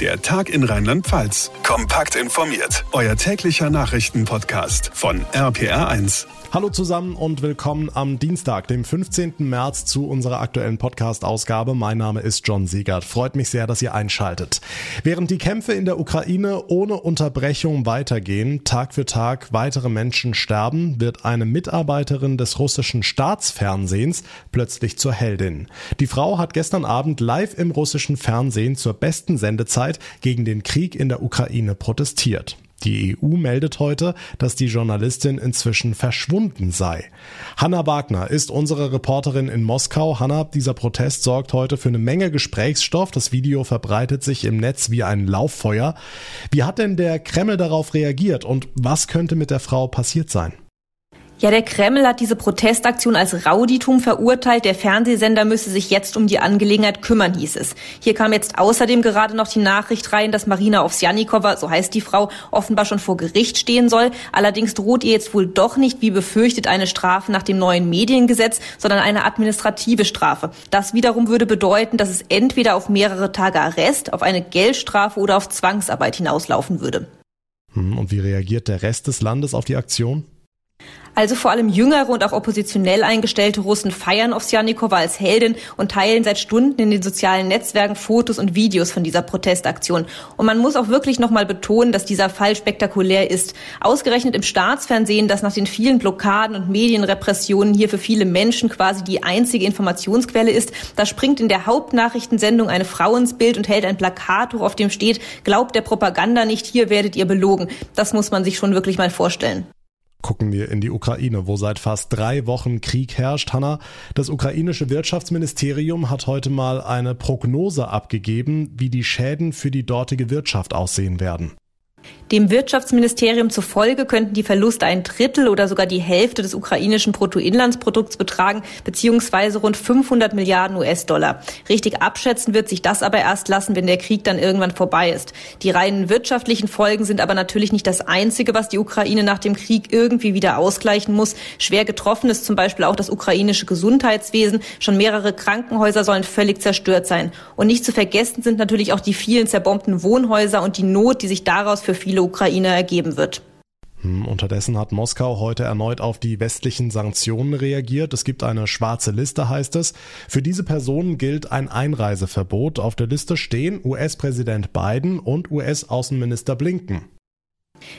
Der Tag in Rheinland-Pfalz. Kompakt informiert. Euer täglicher Nachrichtenpodcast von RPR1. Hallo zusammen und willkommen am Dienstag, dem 15. März zu unserer aktuellen Podcast-Ausgabe. Mein Name ist John Siegert. Freut mich sehr, dass ihr einschaltet. Während die Kämpfe in der Ukraine ohne Unterbrechung weitergehen, Tag für Tag weitere Menschen sterben, wird eine Mitarbeiterin des russischen Staatsfernsehens plötzlich zur Heldin. Die Frau hat gestern Abend live im russischen Fernsehen zur besten Sendezeit gegen den Krieg in der Ukraine protestiert. Die EU meldet heute, dass die Journalistin inzwischen verschwunden sei. Hanna Wagner ist unsere Reporterin in Moskau. Hanna, dieser Protest sorgt heute für eine Menge Gesprächsstoff. Das Video verbreitet sich im Netz wie ein Lauffeuer. Wie hat denn der Kreml darauf reagiert und was könnte mit der Frau passiert sein? Ja, der Kreml hat diese Protestaktion als Rauditum verurteilt. Der Fernsehsender müsse sich jetzt um die Angelegenheit kümmern, hieß es. Hier kam jetzt außerdem gerade noch die Nachricht rein, dass Marina Ovsjanikova, so heißt die Frau, offenbar schon vor Gericht stehen soll. Allerdings droht ihr jetzt wohl doch nicht, wie befürchtet, eine Strafe nach dem neuen Mediengesetz, sondern eine administrative Strafe. Das wiederum würde bedeuten, dass es entweder auf mehrere Tage Arrest, auf eine Geldstrafe oder auf Zwangsarbeit hinauslaufen würde. Hm, und wie reagiert der Rest des Landes auf die Aktion? Also vor allem jüngere und auch oppositionell eingestellte Russen feiern Ovsjanikova als Heldin und teilen seit Stunden in den sozialen Netzwerken Fotos und Videos von dieser Protestaktion. Und man muss auch wirklich nochmal betonen, dass dieser Fall spektakulär ist. Ausgerechnet im Staatsfernsehen, das nach den vielen Blockaden und Medienrepressionen hier für viele Menschen quasi die einzige Informationsquelle ist, da springt in der Hauptnachrichtensendung eine Frau ins Bild und hält ein Plakat hoch, auf dem steht, glaubt der Propaganda nicht, hier werdet ihr belogen. Das muss man sich schon wirklich mal vorstellen gucken wir in die Ukraine, wo seit fast drei Wochen Krieg herrscht. Hanna, das ukrainische Wirtschaftsministerium hat heute mal eine Prognose abgegeben, wie die Schäden für die dortige Wirtschaft aussehen werden. Dem Wirtschaftsministerium zufolge könnten die Verluste ein Drittel oder sogar die Hälfte des ukrainischen Bruttoinlandsprodukts betragen, beziehungsweise rund 500 Milliarden US-Dollar. Richtig abschätzen wird sich das aber erst lassen, wenn der Krieg dann irgendwann vorbei ist. Die reinen wirtschaftlichen Folgen sind aber natürlich nicht das Einzige, was die Ukraine nach dem Krieg irgendwie wieder ausgleichen muss. Schwer getroffen ist zum Beispiel auch das ukrainische Gesundheitswesen. Schon mehrere Krankenhäuser sollen völlig zerstört sein. Und nicht zu vergessen sind natürlich auch die vielen zerbombten Wohnhäuser und die Not, die sich daraus für viele Ukrainer ergeben wird. Hm, unterdessen hat Moskau heute erneut auf die westlichen Sanktionen reagiert. Es gibt eine schwarze Liste, heißt es. Für diese Personen gilt ein Einreiseverbot. Auf der Liste stehen US-Präsident Biden und US-Außenminister Blinken.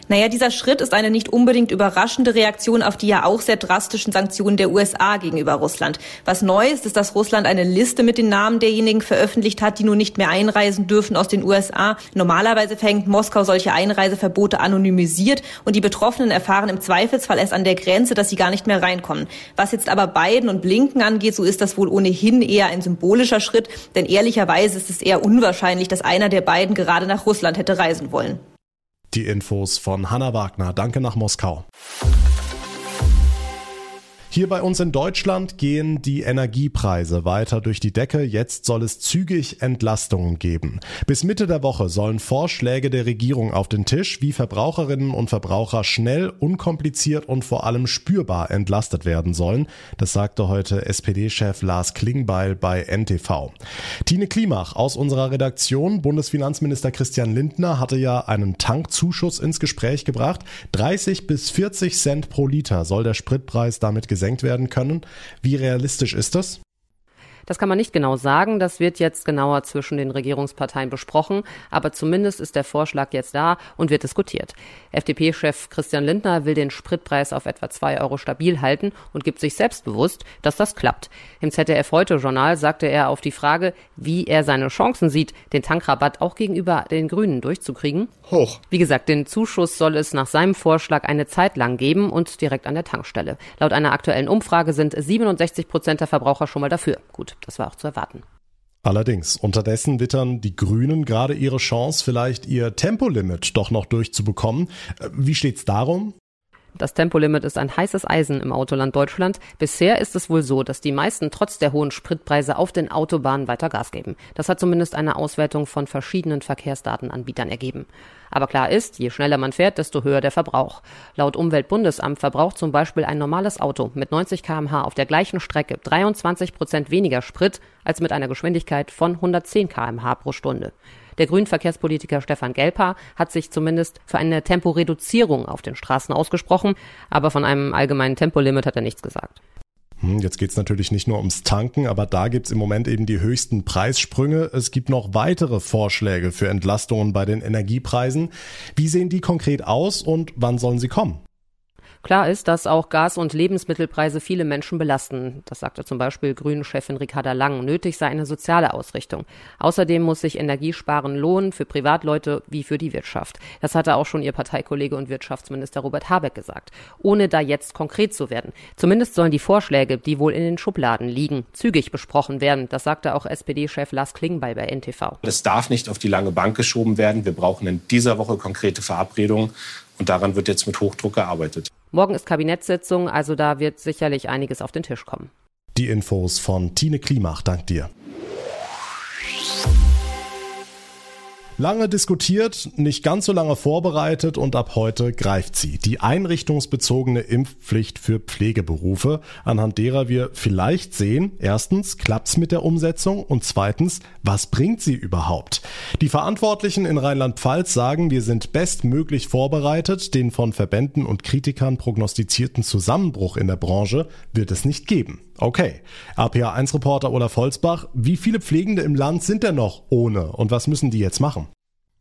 Naja, dieser Schritt ist eine nicht unbedingt überraschende Reaktion auf die ja auch sehr drastischen Sanktionen der USA gegenüber Russland. Was neu ist, ist, dass Russland eine Liste mit den Namen derjenigen veröffentlicht hat, die nun nicht mehr einreisen dürfen aus den USA. Normalerweise verhängt Moskau solche Einreiseverbote anonymisiert und die Betroffenen erfahren im Zweifelsfall erst an der Grenze, dass sie gar nicht mehr reinkommen. Was jetzt aber Biden und Blinken angeht, so ist das wohl ohnehin eher ein symbolischer Schritt, denn ehrlicherweise ist es eher unwahrscheinlich, dass einer der beiden gerade nach Russland hätte reisen wollen. Die Infos von Hanna Wagner. Danke nach Moskau. Hier bei uns in Deutschland gehen die Energiepreise weiter durch die Decke. Jetzt soll es zügig Entlastungen geben. Bis Mitte der Woche sollen Vorschläge der Regierung auf den Tisch, wie Verbraucherinnen und Verbraucher schnell, unkompliziert und vor allem spürbar entlastet werden sollen. Das sagte heute SPD-Chef Lars Klingbeil bei NTV. Tine Klimach aus unserer Redaktion, Bundesfinanzminister Christian Lindner, hatte ja einen Tankzuschuss ins Gespräch gebracht. 30 bis 40 Cent pro Liter soll der Spritpreis damit gesenkt gesenkt werden können. Wie realistisch ist das? Das kann man nicht genau sagen. Das wird jetzt genauer zwischen den Regierungsparteien besprochen. Aber zumindest ist der Vorschlag jetzt da und wird diskutiert. FDP-Chef Christian Lindner will den Spritpreis auf etwa zwei Euro stabil halten und gibt sich selbstbewusst, dass das klappt. Im ZDF heute Journal sagte er auf die Frage, wie er seine Chancen sieht, den Tankrabatt auch gegenüber den Grünen durchzukriegen. Hoch. Wie gesagt, den Zuschuss soll es nach seinem Vorschlag eine Zeit lang geben und direkt an der Tankstelle. Laut einer aktuellen Umfrage sind 67 Prozent der Verbraucher schon mal dafür. Gut, das war auch zu erwarten. Allerdings, unterdessen wittern die Grünen gerade ihre Chance, vielleicht ihr Tempolimit doch noch durchzubekommen. Äh, wie steht's darum? Das Tempolimit ist ein heißes Eisen im Autoland Deutschland. Bisher ist es wohl so, dass die meisten trotz der hohen Spritpreise auf den Autobahnen weiter Gas geben. Das hat zumindest eine Auswertung von verschiedenen Verkehrsdatenanbietern ergeben. Aber klar ist, je schneller man fährt, desto höher der Verbrauch. Laut Umweltbundesamt verbraucht zum Beispiel ein normales Auto mit 90 kmh auf der gleichen Strecke 23 Prozent weniger Sprit als mit einer Geschwindigkeit von 110 kmh pro Stunde. Der grünen Verkehrspolitiker Stefan Gelper hat sich zumindest für eine Temporeduzierung auf den Straßen ausgesprochen, aber von einem allgemeinen Tempolimit hat er nichts gesagt. Hm, jetzt geht's natürlich nicht nur ums Tanken, aber da gibt's im Moment eben die höchsten Preissprünge. Es gibt noch weitere Vorschläge für Entlastungen bei den Energiepreisen. Wie sehen die konkret aus und wann sollen sie kommen? Klar ist, dass auch Gas- und Lebensmittelpreise viele Menschen belasten. Das sagte zum Beispiel Grünen-Chefin Ricarda Lang. Nötig sei eine soziale Ausrichtung. Außerdem muss sich Energiesparen lohnen für Privatleute wie für die Wirtschaft. Das hatte auch schon ihr Parteikollege und Wirtschaftsminister Robert Habeck gesagt. Ohne da jetzt konkret zu werden. Zumindest sollen die Vorschläge, die wohl in den Schubladen liegen, zügig besprochen werden. Das sagte auch SPD-Chef Lars Klingbeil bei NTV. Das darf nicht auf die lange Bank geschoben werden. Wir brauchen in dieser Woche konkrete Verabredungen. Und daran wird jetzt mit Hochdruck gearbeitet. Morgen ist Kabinettssitzung, also da wird sicherlich einiges auf den Tisch kommen. Die Infos von Tine Klimach, dank dir. Lange diskutiert, nicht ganz so lange vorbereitet und ab heute greift sie. Die einrichtungsbezogene Impfpflicht für Pflegeberufe, anhand derer wir vielleicht sehen, erstens, klappt's mit der Umsetzung und zweitens, was bringt sie überhaupt? Die Verantwortlichen in Rheinland-Pfalz sagen, wir sind bestmöglich vorbereitet, den von Verbänden und Kritikern prognostizierten Zusammenbruch in der Branche wird es nicht geben. Okay. RPA1-Reporter Olaf Holzbach, wie viele Pflegende im Land sind denn noch ohne und was müssen die jetzt machen?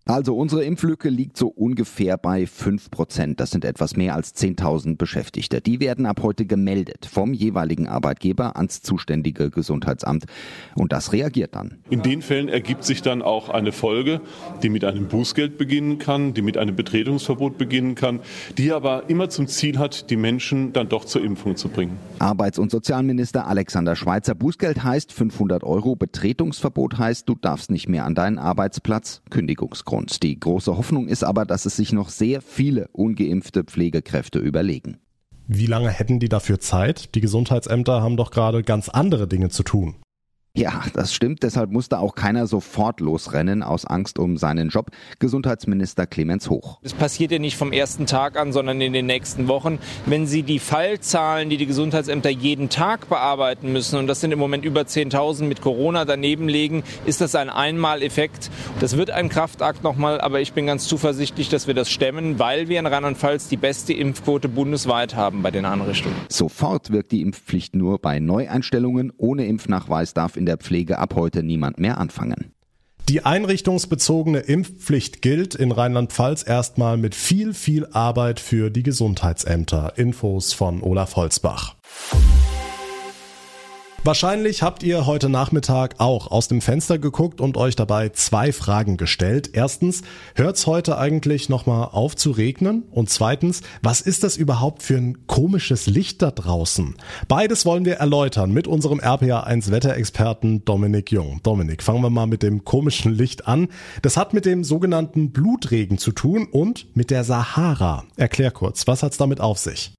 Also unsere Impflücke liegt so ungefähr bei 5 Prozent. Das sind etwas mehr als 10.000 Beschäftigte. Die werden ab heute gemeldet vom jeweiligen Arbeitgeber ans zuständige Gesundheitsamt. Und das reagiert dann. In den Fällen ergibt sich dann auch eine Folge, die mit einem Bußgeld beginnen kann, die mit einem Betretungsverbot beginnen kann, die aber immer zum Ziel hat, die Menschen dann doch zur Impfung zu bringen. Arbeits- und Sozialminister Alexander Schweitzer. Bußgeld heißt 500 Euro. Betretungsverbot heißt, du darfst nicht mehr an deinen Arbeitsplatz. Kündigungsgrund. Hintergrund. Die große Hoffnung ist aber, dass es sich noch sehr viele ungeimpfte Pflegekräfte überlegen. Wie lange hätten die dafür Zeit? Die Gesundheitsämter haben doch gerade ganz andere Dinge zu tun. Ja, das stimmt. Deshalb musste auch keiner sofort losrennen aus Angst um seinen Job. Gesundheitsminister Clemens Hoch. Es passiert ja nicht vom ersten Tag an, sondern in den nächsten Wochen. Wenn Sie die Fallzahlen, die die Gesundheitsämter jeden Tag bearbeiten müssen, und das sind im Moment über 10.000 mit Corona daneben legen, ist das ein Einmaleffekt. Das wird ein Kraftakt nochmal, aber ich bin ganz zuversichtlich, dass wir das stemmen, weil wir in Rheinland-Pfalz die beste Impfquote bundesweit haben bei den Einrichtungen. Sofort wirkt die Impfpflicht nur bei Neueinstellungen. Ohne Impfnachweis darf in in der Pflege ab heute niemand mehr anfangen. Die einrichtungsbezogene Impfpflicht gilt in Rheinland-Pfalz erstmal mit viel, viel Arbeit für die Gesundheitsämter. Infos von Olaf Holzbach. Wahrscheinlich habt ihr heute Nachmittag auch aus dem Fenster geguckt und euch dabei zwei Fragen gestellt. Erstens, hört's heute eigentlich nochmal auf zu regnen? Und zweitens, was ist das überhaupt für ein komisches Licht da draußen? Beides wollen wir erläutern mit unserem RPA1 Wetterexperten Dominik Jung. Dominik, fangen wir mal mit dem komischen Licht an. Das hat mit dem sogenannten Blutregen zu tun und mit der Sahara. Erklär kurz, was hat's damit auf sich?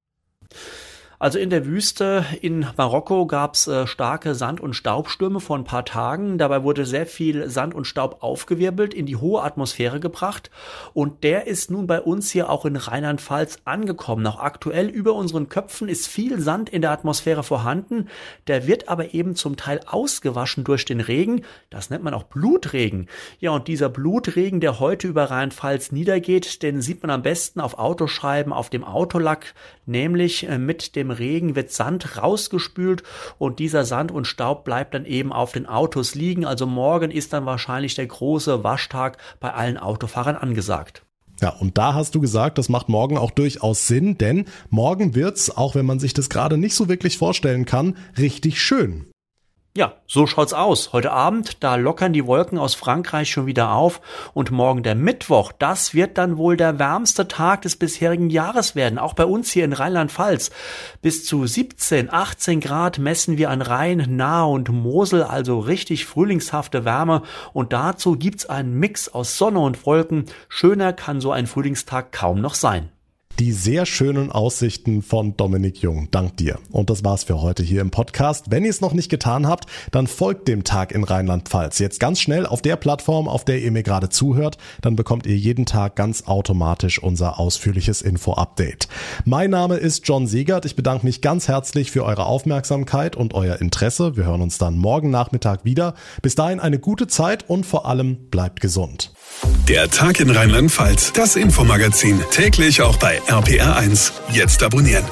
Also in der Wüste in Marokko gab's äh, starke Sand- und Staubstürme vor ein paar Tagen. Dabei wurde sehr viel Sand und Staub aufgewirbelt, in die hohe Atmosphäre gebracht. Und der ist nun bei uns hier auch in Rheinland-Pfalz angekommen. Auch aktuell über unseren Köpfen ist viel Sand in der Atmosphäre vorhanden. Der wird aber eben zum Teil ausgewaschen durch den Regen. Das nennt man auch Blutregen. Ja, und dieser Blutregen, der heute über Rheinland-Pfalz niedergeht, den sieht man am besten auf Autoscheiben, auf dem Autolack, nämlich äh, mit dem dem Regen wird Sand rausgespült und dieser Sand und Staub bleibt dann eben auf den Autos liegen. Also morgen ist dann wahrscheinlich der große Waschtag bei allen Autofahrern angesagt. Ja, und da hast du gesagt, das macht morgen auch durchaus Sinn, denn morgen wird's, auch wenn man sich das gerade nicht so wirklich vorstellen kann, richtig schön. Ja, so schaut's aus. Heute Abend, da lockern die Wolken aus Frankreich schon wieder auf und morgen der Mittwoch, das wird dann wohl der wärmste Tag des bisherigen Jahres werden, auch bei uns hier in Rheinland-Pfalz. Bis zu 17, 18 Grad messen wir an Rhein, Nahe und Mosel, also richtig frühlingshafte Wärme und dazu gibt's einen Mix aus Sonne und Wolken. Schöner kann so ein Frühlingstag kaum noch sein. Die sehr schönen Aussichten von Dominik Jung. Dank dir. Und das war's für heute hier im Podcast. Wenn ihr es noch nicht getan habt, dann folgt dem Tag in Rheinland-Pfalz. Jetzt ganz schnell auf der Plattform, auf der ihr mir gerade zuhört. Dann bekommt ihr jeden Tag ganz automatisch unser ausführliches Info-Update. Mein Name ist John Siegert. Ich bedanke mich ganz herzlich für eure Aufmerksamkeit und euer Interesse. Wir hören uns dann morgen Nachmittag wieder. Bis dahin eine gute Zeit und vor allem bleibt gesund. Der Tag in Rheinland-Pfalz, das Infomagazin, täglich auch bei RPR1. Jetzt abonnieren.